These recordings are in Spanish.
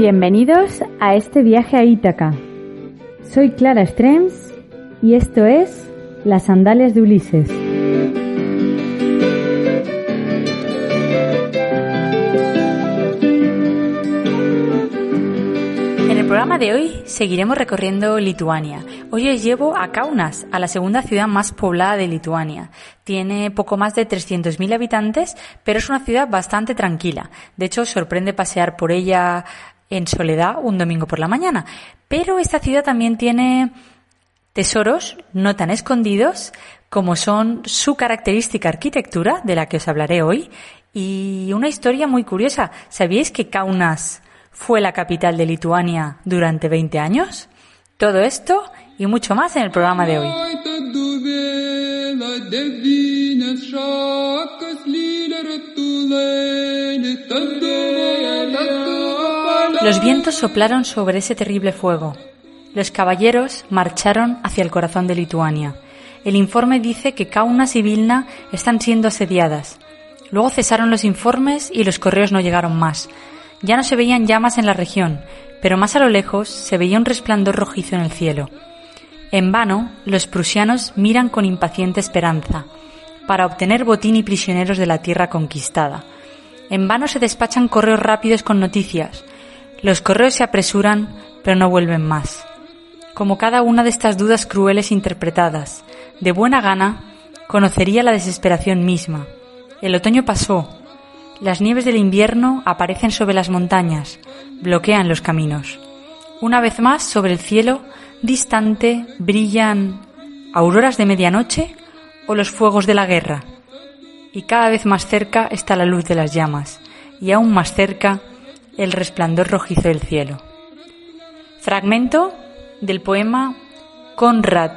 Bienvenidos a este viaje a Ítaca. Soy Clara Strems y esto es Las Sandalias de Ulises. En el programa de hoy seguiremos recorriendo Lituania. Hoy os llevo a Kaunas, a la segunda ciudad más poblada de Lituania. Tiene poco más de 300.000 habitantes, pero es una ciudad bastante tranquila. De hecho, sorprende pasear por ella en soledad un domingo por la mañana. Pero esta ciudad también tiene tesoros no tan escondidos como son su característica arquitectura, de la que os hablaré hoy, y una historia muy curiosa. ¿Sabíais que Kaunas fue la capital de Lituania durante 20 años? Todo esto y mucho más en el programa de hoy. Los vientos soplaron sobre ese terrible fuego. Los caballeros marcharon hacia el corazón de Lituania. El informe dice que Kaunas y Vilna están siendo asediadas. Luego cesaron los informes y los correos no llegaron más. Ya no se veían llamas en la región, pero más a lo lejos se veía un resplandor rojizo en el cielo. En vano, los prusianos miran con impaciente esperanza para obtener botín y prisioneros de la tierra conquistada. En vano se despachan correos rápidos con noticias. Los correos se apresuran, pero no vuelven más. Como cada una de estas dudas crueles interpretadas, de buena gana, conocería la desesperación misma. El otoño pasó. Las nieves del invierno aparecen sobre las montañas, bloquean los caminos. Una vez más, sobre el cielo, distante, brillan auroras de medianoche o los fuegos de la guerra y cada vez más cerca está la luz de las llamas, y aún más cerca el resplandor rojizo del cielo. Fragmento del poema Konrad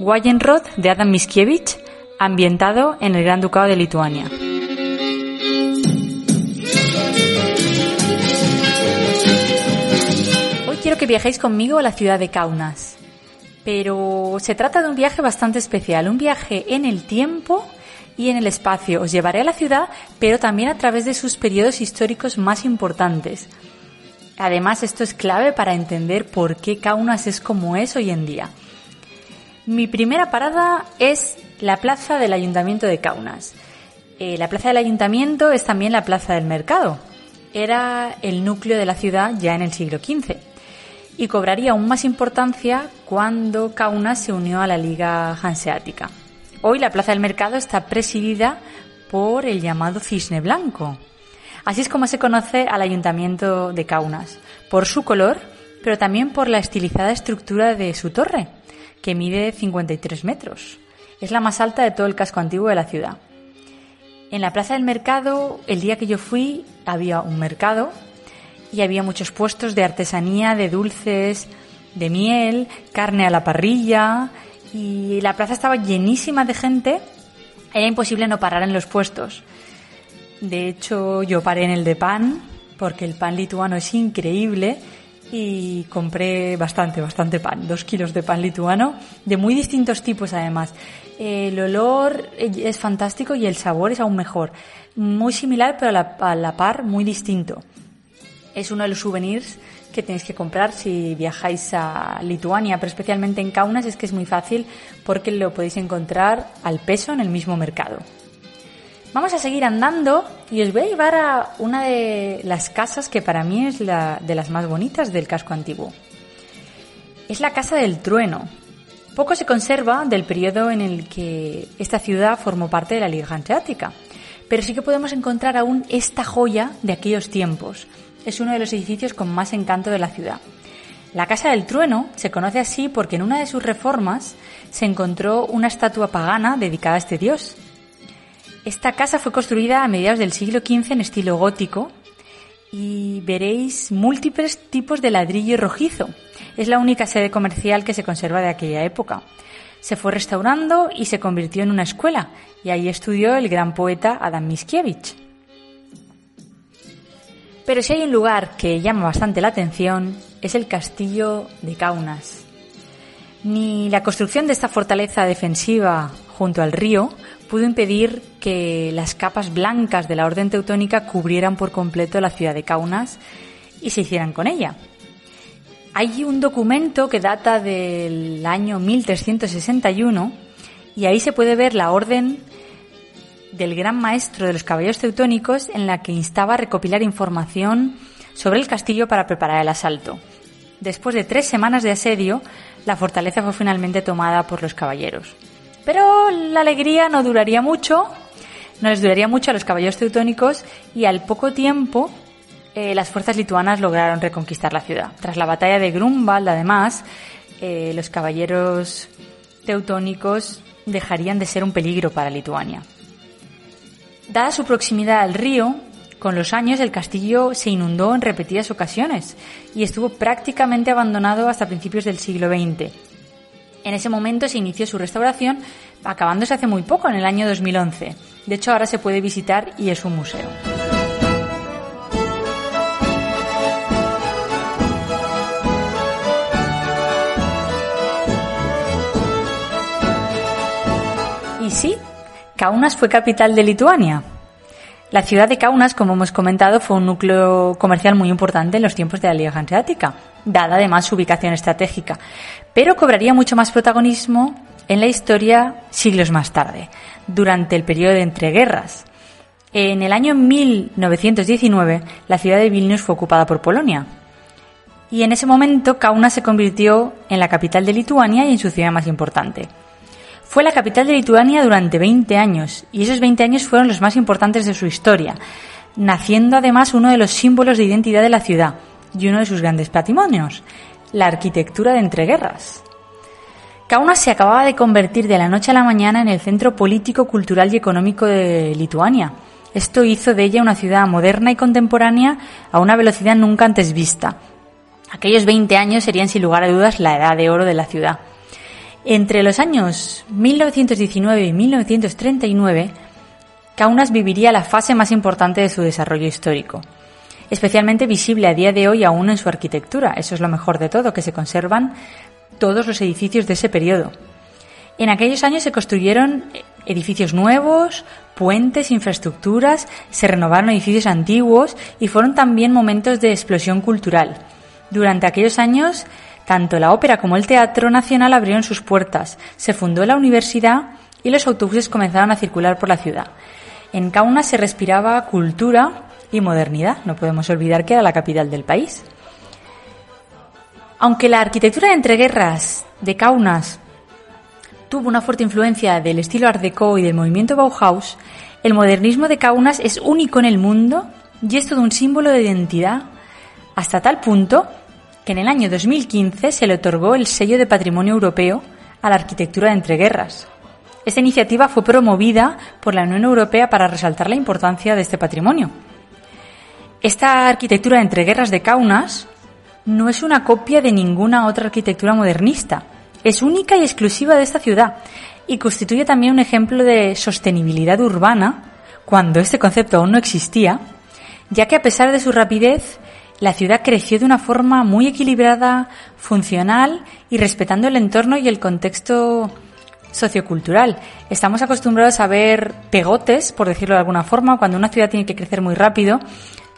Wayenroth de Adam Mickiewicz, ambientado en el Gran Ducado de Lituania. Hoy quiero que viajéis conmigo a la ciudad de Kaunas, pero se trata de un viaje bastante especial, un viaje en el tiempo y en el espacio. Os llevaré a la ciudad, pero también a través de sus periodos históricos más importantes. Además, esto es clave para entender por qué Kaunas es como es hoy en día. Mi primera parada es la plaza del Ayuntamiento de Kaunas. Eh, la plaza del Ayuntamiento es también la plaza del mercado. Era el núcleo de la ciudad ya en el siglo XV y cobraría aún más importancia cuando Kaunas se unió a la Liga Hanseática. Hoy la Plaza del Mercado está presidida por el llamado Cisne Blanco. Así es como se conoce al Ayuntamiento de Kaunas, por su color, pero también por la estilizada estructura de su torre, que mide 53 metros. Es la más alta de todo el casco antiguo de la ciudad. En la Plaza del Mercado, el día que yo fui, había un mercado y había muchos puestos de artesanía, de dulces, de miel, carne a la parrilla y la plaza estaba llenísima de gente. Era imposible no parar en los puestos. De hecho, yo paré en el de pan porque el pan lituano es increíble y compré bastante, bastante pan, dos kilos de pan lituano, de muy distintos tipos además. El olor es fantástico y el sabor es aún mejor. Muy similar, pero a la, a la par muy distinto. Es uno de los souvenirs que tenéis que comprar si viajáis a Lituania, pero especialmente en Kaunas es que es muy fácil porque lo podéis encontrar al peso en el mismo mercado. Vamos a seguir andando y os voy a llevar a una de las casas que para mí es la de las más bonitas del casco antiguo. Es la Casa del Trueno. Poco se conserva del periodo en el que esta ciudad formó parte de la Liga Hanseática, pero sí que podemos encontrar aún esta joya de aquellos tiempos es uno de los edificios con más encanto de la ciudad. La Casa del Trueno se conoce así porque en una de sus reformas se encontró una estatua pagana dedicada a este dios. Esta casa fue construida a mediados del siglo XV en estilo gótico y veréis múltiples tipos de ladrillo rojizo. Es la única sede comercial que se conserva de aquella época. Se fue restaurando y se convirtió en una escuela, y ahí estudió el gran poeta Adam Mickiewicz. Pero si hay un lugar que llama bastante la atención, es el castillo de Kaunas. Ni la construcción de esta fortaleza defensiva junto al río pudo impedir que las capas blancas de la Orden Teutónica cubrieran por completo la ciudad de Kaunas y se hicieran con ella. Hay un documento que data del año 1361 y ahí se puede ver la orden del gran maestro de los caballeros teutónicos en la que instaba a recopilar información sobre el castillo para preparar el asalto. Después de tres semanas de asedio, la fortaleza fue finalmente tomada por los caballeros. Pero la alegría no duraría mucho, no les duraría mucho a los caballeros teutónicos y al poco tiempo eh, las fuerzas lituanas lograron reconquistar la ciudad. Tras la batalla de Grunwald, además, eh, los caballeros teutónicos dejarían de ser un peligro para Lituania. Dada su proximidad al río, con los años el castillo se inundó en repetidas ocasiones y estuvo prácticamente abandonado hasta principios del siglo XX. En ese momento se inició su restauración, acabándose hace muy poco, en el año 2011. De hecho, ahora se puede visitar y es un museo. Y sí, Kaunas fue capital de Lituania. La ciudad de Kaunas, como hemos comentado, fue un núcleo comercial muy importante en los tiempos de la Liga Hanseática, dada además su ubicación estratégica, pero cobraría mucho más protagonismo en la historia siglos más tarde, durante el periodo de entreguerras. En el año 1919, la ciudad de Vilnius fue ocupada por Polonia. Y en ese momento, Kaunas se convirtió en la capital de Lituania y en su ciudad más importante. Fue la capital de Lituania durante 20 años y esos 20 años fueron los más importantes de su historia, naciendo además uno de los símbolos de identidad de la ciudad y uno de sus grandes patrimonios, la arquitectura de entreguerras. Kaunas se acababa de convertir de la noche a la mañana en el centro político, cultural y económico de Lituania. Esto hizo de ella una ciudad moderna y contemporánea a una velocidad nunca antes vista. Aquellos 20 años serían sin lugar a dudas la edad de oro de la ciudad. Entre los años 1919 y 1939, Kaunas viviría la fase más importante de su desarrollo histórico, especialmente visible a día de hoy aún en su arquitectura. Eso es lo mejor de todo, que se conservan todos los edificios de ese periodo. En aquellos años se construyeron edificios nuevos, puentes, infraestructuras, se renovaron edificios antiguos y fueron también momentos de explosión cultural. Durante aquellos años tanto la ópera como el Teatro Nacional abrieron sus puertas, se fundó la universidad y los autobuses comenzaron a circular por la ciudad. En Kaunas se respiraba cultura y modernidad, no podemos olvidar que era la capital del país. Aunque la arquitectura de entreguerras de Kaunas tuvo una fuerte influencia del estilo Art Deco y del movimiento Bauhaus, el modernismo de Kaunas es único en el mundo y es todo un símbolo de identidad hasta tal punto que en el año 2015 se le otorgó el sello de Patrimonio Europeo a la arquitectura de entreguerras. Esta iniciativa fue promovida por la Unión Europea para resaltar la importancia de este patrimonio. Esta arquitectura de entreguerras de Kaunas no es una copia de ninguna otra arquitectura modernista, es única y exclusiva de esta ciudad y constituye también un ejemplo de sostenibilidad urbana cuando este concepto aún no existía, ya que a pesar de su rapidez la ciudad creció de una forma muy equilibrada, funcional y respetando el entorno y el contexto sociocultural. Estamos acostumbrados a ver pegotes, por decirlo de alguna forma, cuando una ciudad tiene que crecer muy rápido.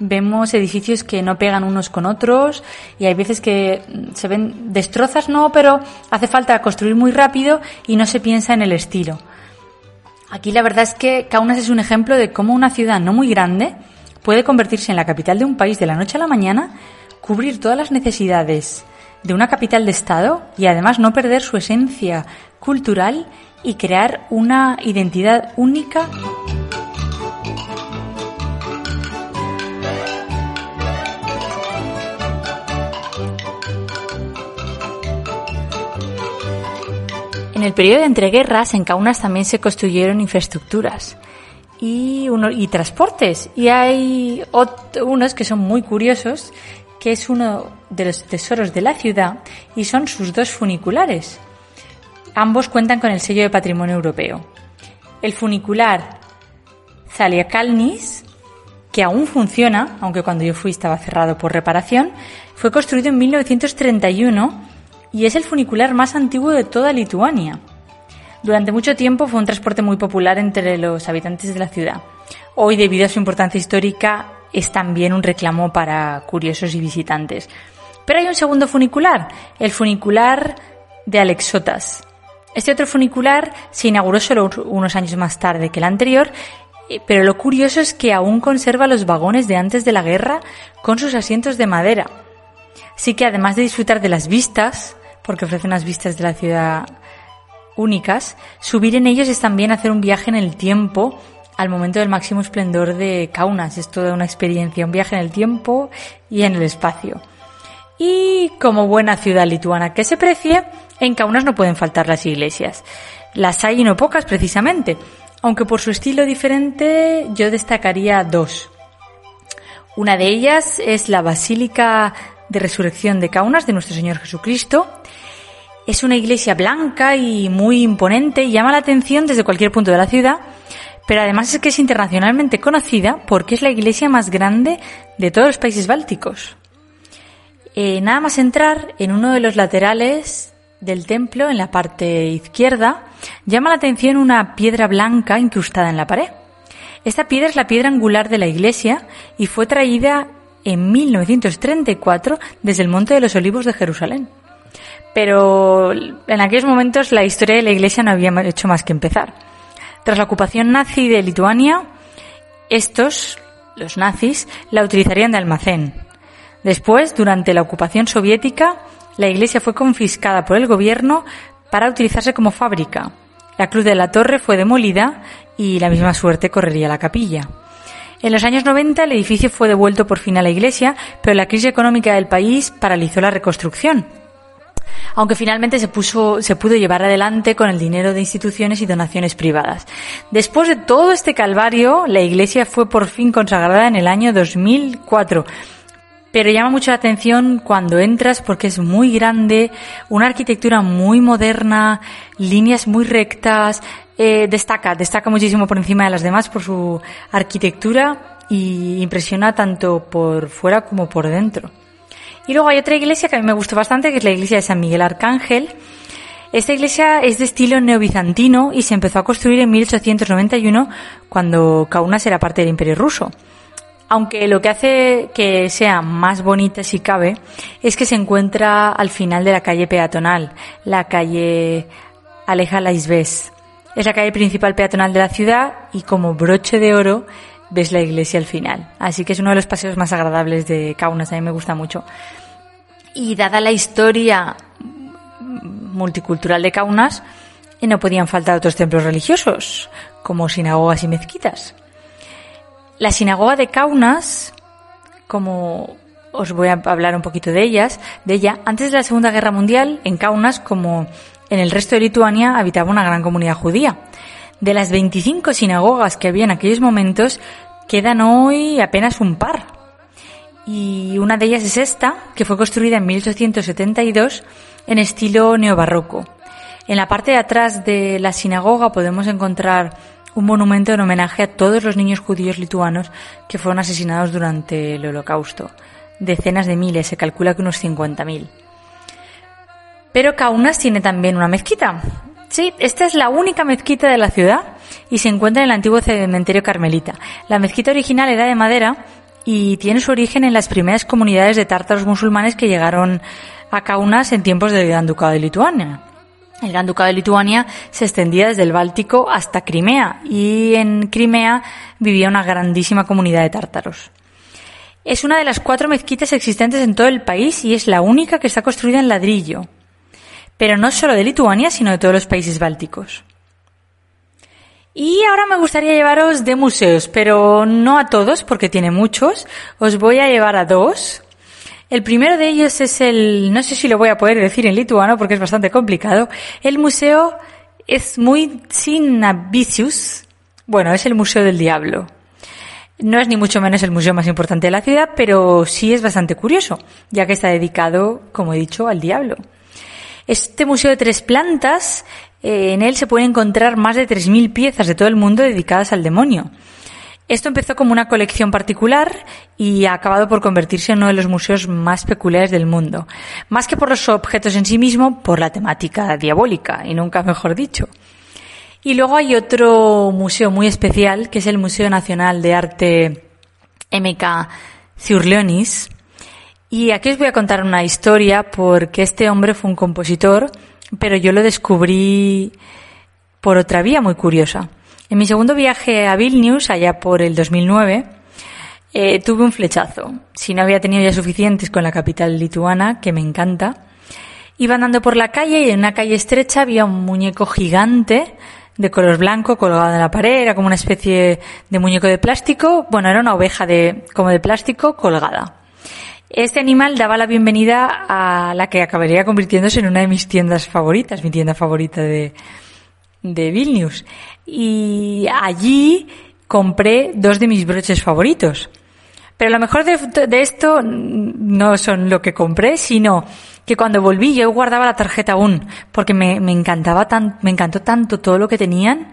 Vemos edificios que no pegan unos con otros y hay veces que se ven destrozas, no, pero hace falta construir muy rápido y no se piensa en el estilo. Aquí la verdad es que Kaunas es un ejemplo de cómo una ciudad no muy grande puede convertirse en la capital de un país de la noche a la mañana, cubrir todas las necesidades de una capital de Estado y además no perder su esencia cultural y crear una identidad única. En el periodo de entreguerras, en Kaunas también se construyeron infraestructuras y, uno, y transportes. Y hay unos que son muy curiosos, que es uno de los tesoros de la ciudad y son sus dos funiculares. Ambos cuentan con el sello de patrimonio europeo. El funicular Zaliakalnis, que aún funciona, aunque cuando yo fui estaba cerrado por reparación, fue construido en 1931 y es el funicular más antiguo de toda Lituania. Durante mucho tiempo fue un transporte muy popular entre los habitantes de la ciudad. Hoy, debido a su importancia histórica, es también un reclamo para curiosos y visitantes. Pero hay un segundo funicular, el funicular de Alexotas. Este otro funicular se inauguró solo unos años más tarde que el anterior, eh, pero lo curioso es que aún conserva los vagones de antes de la guerra con sus asientos de madera. Así que además de disfrutar de las vistas, porque ofrece unas vistas de la ciudad únicas, subir en ellos es también hacer un viaje en el tiempo al momento del máximo esplendor de Kaunas. Es toda una experiencia, un viaje en el tiempo y en el espacio. Y como buena ciudad lituana que se precie, en Kaunas no pueden faltar las iglesias. Las hay y no pocas precisamente, aunque por su estilo diferente yo destacaría dos. Una de ellas es la Basílica de Resurrección de Kaunas de nuestro Señor Jesucristo, es una iglesia blanca y muy imponente y llama la atención desde cualquier punto de la ciudad, pero además es que es internacionalmente conocida porque es la iglesia más grande de todos los países bálticos. Eh, nada más entrar en uno de los laterales del templo, en la parte izquierda, llama la atención una piedra blanca incrustada en la pared. Esta piedra es la piedra angular de la iglesia y fue traída en 1934 desde el Monte de los Olivos de Jerusalén pero en aquellos momentos la historia de la Iglesia no había hecho más que empezar. Tras la ocupación nazi de Lituania, estos, los nazis, la utilizarían de almacén. Después, durante la ocupación soviética, la iglesia fue confiscada por el gobierno para utilizarse como fábrica. La cruz de la torre fue demolida y la misma suerte correría la capilla. En los años 90 el edificio fue devuelto por fin a la iglesia, pero la crisis económica del país paralizó la reconstrucción aunque finalmente se, puso, se pudo llevar adelante con el dinero de instituciones y donaciones privadas. Después de todo este calvario, la iglesia fue por fin consagrada en el año 2004. Pero llama mucho la atención cuando entras porque es muy grande, una arquitectura muy moderna, líneas muy rectas, eh, destaca, destaca muchísimo por encima de las demás por su arquitectura y impresiona tanto por fuera como por dentro. Y luego hay otra iglesia que a mí me gustó bastante, que es la iglesia de San Miguel Arcángel. Esta iglesia es de estilo neobizantino y se empezó a construir en 1891 cuando Kaunas era parte del Imperio Ruso. Aunque lo que hace que sea más bonita si cabe es que se encuentra al final de la calle peatonal, la calle Aleja Laisves. Es la calle principal peatonal de la ciudad y como broche de oro ves la iglesia al final. Así que es uno de los paseos más agradables de Kaunas, a mí me gusta mucho. Y dada la historia multicultural de Kaunas, no podían faltar otros templos religiosos, como sinagogas y mezquitas. La sinagoga de Kaunas, como os voy a hablar un poquito de ellas, de ella, antes de la Segunda Guerra Mundial, en Kaunas, como en el resto de Lituania, habitaba una gran comunidad judía. De las 25 sinagogas que había en aquellos momentos, quedan hoy apenas un par. Y una de ellas es esta, que fue construida en 1872 en estilo neobarroco. En la parte de atrás de la sinagoga podemos encontrar un monumento en homenaje a todos los niños judíos lituanos que fueron asesinados durante el holocausto. Decenas de miles, se calcula que unos 50.000. Pero Kaunas tiene también una mezquita, Sí, esta es la única mezquita de la ciudad y se encuentra en el antiguo cementerio carmelita. La mezquita original era de madera y tiene su origen en las primeras comunidades de tártaros musulmanes que llegaron a Kaunas en tiempos del Gran Ducado de Lituania. El Gran Ducado de Lituania se extendía desde el Báltico hasta Crimea y en Crimea vivía una grandísima comunidad de tártaros. Es una de las cuatro mezquitas existentes en todo el país y es la única que está construida en ladrillo pero no solo de Lituania, sino de todos los países bálticos. Y ahora me gustaría llevaros de museos, pero no a todos, porque tiene muchos. Os voy a llevar a dos. El primero de ellos es el, no sé si lo voy a poder decir en lituano porque es bastante complicado. El museo es muy Sinavicius Bueno, es el Museo del Diablo. No es ni mucho menos el museo más importante de la ciudad, pero sí es bastante curioso, ya que está dedicado, como he dicho, al diablo. Este museo de tres plantas, eh, en él se pueden encontrar más de 3.000 piezas de todo el mundo dedicadas al demonio. Esto empezó como una colección particular y ha acabado por convertirse en uno de los museos más peculiares del mundo. Más que por los objetos en sí mismo, por la temática diabólica, y nunca mejor dicho. Y luego hay otro museo muy especial, que es el Museo Nacional de Arte MK Ciurleonis. Y aquí os voy a contar una historia porque este hombre fue un compositor, pero yo lo descubrí por otra vía muy curiosa. En mi segundo viaje a Vilnius, allá por el 2009, eh, tuve un flechazo. Si no había tenido ya suficientes con la capital lituana, que me encanta, iba andando por la calle y en una calle estrecha había un muñeco gigante de color blanco colgado en la pared, era como una especie de muñeco de plástico, bueno, era una oveja de, como de plástico colgada. Este animal daba la bienvenida a la que acabaría convirtiéndose en una de mis tiendas favoritas, mi tienda favorita de, de Vilnius. Y allí compré dos de mis broches favoritos. Pero lo mejor de, esto no son lo que compré, sino que cuando volví yo guardaba la tarjeta aún, porque me, me encantaba tan, me encantó tanto todo lo que tenían,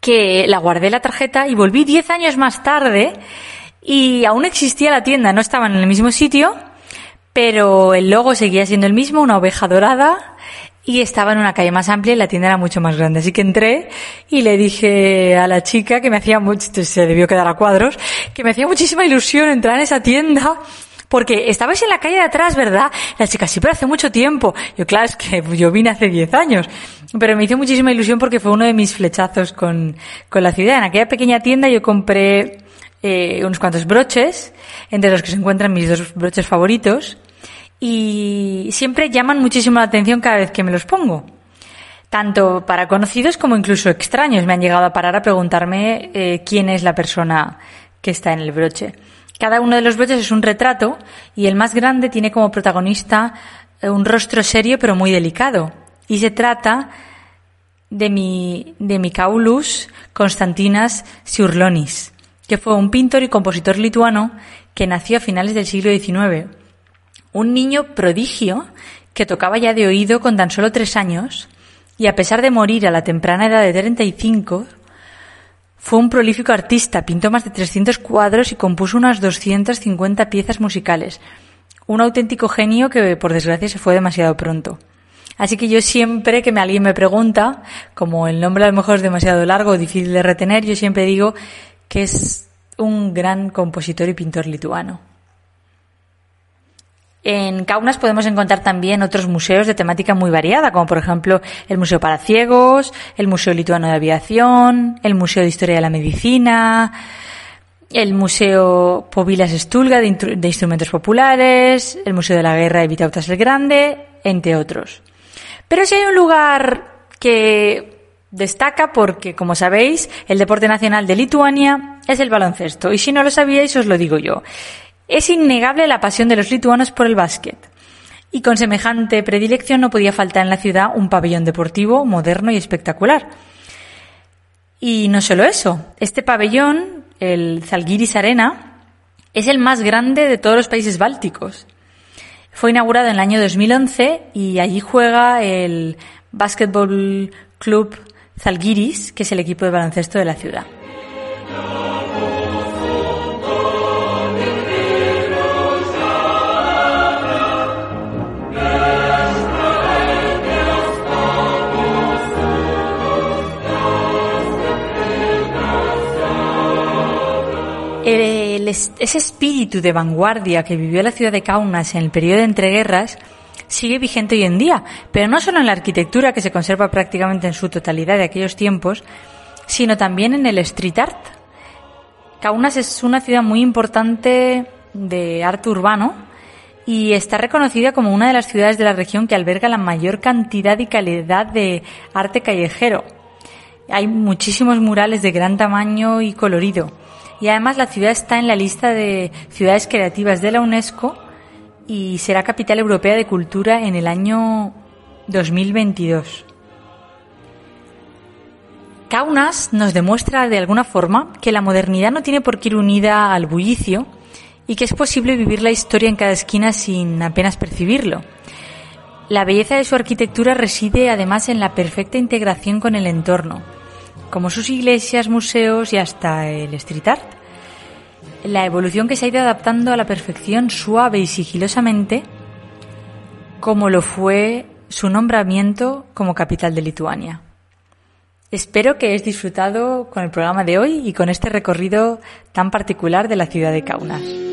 que la guardé la tarjeta y volví 10 años más tarde y aún existía la tienda, no estaban en el mismo sitio, pero el logo seguía siendo el mismo, una oveja dorada, y estaba en una calle más amplia y la tienda era mucho más grande. Así que entré y le dije a la chica que me hacía mucho, se debió quedar a cuadros, que me hacía muchísima ilusión entrar en esa tienda porque estabais en la calle de atrás, ¿verdad? La chica, sí, pero hace mucho tiempo. Yo, claro, es que yo vine hace 10 años. Pero me hizo muchísima ilusión porque fue uno de mis flechazos con, con la ciudad. En aquella pequeña tienda yo compré eh, unos cuantos broches, entre los que se encuentran mis dos broches favoritos y siempre llaman muchísimo la atención cada vez que me los pongo. Tanto para conocidos como incluso extraños me han llegado a parar a preguntarme eh, quién es la persona que está en el broche. Cada uno de los broches es un retrato y el más grande tiene como protagonista eh, un rostro serio pero muy delicado. Y se trata de mi, de Mikaulus Constantinas Siurlonis, que fue un pintor y compositor lituano que nació a finales del siglo XIX un niño prodigio que tocaba ya de oído con tan solo tres años y a pesar de morir a la temprana edad de 35, fue un prolífico artista, pintó más de 300 cuadros y compuso unas 250 piezas musicales. Un auténtico genio que por desgracia se fue demasiado pronto. Así que yo siempre que alguien me pregunta, como el nombre a lo mejor es demasiado largo difícil de retener, yo siempre digo que es un gran compositor y pintor lituano. En Kaunas podemos encontrar también otros museos de temática muy variada, como por ejemplo el Museo para Ciegos, el Museo Lituano de Aviación, el Museo de Historia de la Medicina, el Museo Povilas Stulga de, Instrumentos Populares, el Museo de la Guerra de Vitautas el Grande, entre otros. Pero si hay un lugar que destaca porque, como sabéis, el deporte nacional de Lituania es el baloncesto. Y si no lo sabíais, os lo digo yo. Es innegable la pasión de los lituanos por el básquet. Y con semejante predilección no podía faltar en la ciudad un pabellón deportivo moderno y espectacular. Y no solo eso, este pabellón, el Zalgiris Arena, es el más grande de todos los países bálticos. Fue inaugurado en el año 2011 y allí juega el Basketball Club Zalgiris, que es el equipo de baloncesto de la ciudad. ese espíritu de vanguardia que vivió la ciudad de Kaunas en el periodo de entreguerras sigue vigente hoy en día, pero no solo en la arquitectura que se conserva prácticamente en su totalidad de aquellos tiempos, sino también en el street art. Kaunas es una ciudad muy importante de arte urbano y está reconocida como una de las ciudades de la región que alberga la mayor cantidad y calidad de arte callejero. Hay muchísimos murales de gran tamaño y colorido y además la ciudad está en la lista de ciudades creativas de la UNESCO y será capital europea de cultura en el año 2022. Kaunas nos demuestra de alguna forma que la modernidad no tiene por qué ir unida al bullicio y que es posible vivir la historia en cada esquina sin apenas percibirlo. La belleza de su arquitectura reside además en la perfecta integración con el entorno, como sus iglesias, museos y hasta el street art. La evolución que se ha ido adaptando a la perfección suave y sigilosamente, como lo fue su nombramiento como capital de Lituania. Espero que hayáis disfrutado con el programa de hoy y con este recorrido tan particular de la ciudad de Kaunas.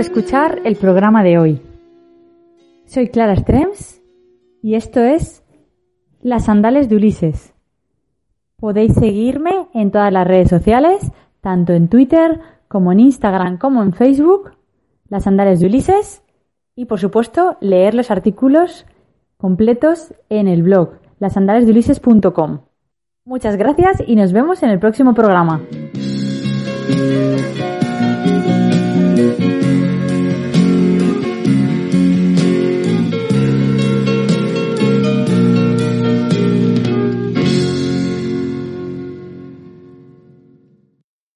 Escuchar el programa de hoy. Soy Clara Strems y esto es Las Sandales de Ulises. Podéis seguirme en todas las redes sociales, tanto en Twitter como en Instagram como en Facebook, Las Sandales de Ulises, y por supuesto leer los artículos completos en el blog lasandalesdeulises.com. Muchas gracias y nos vemos en el próximo programa.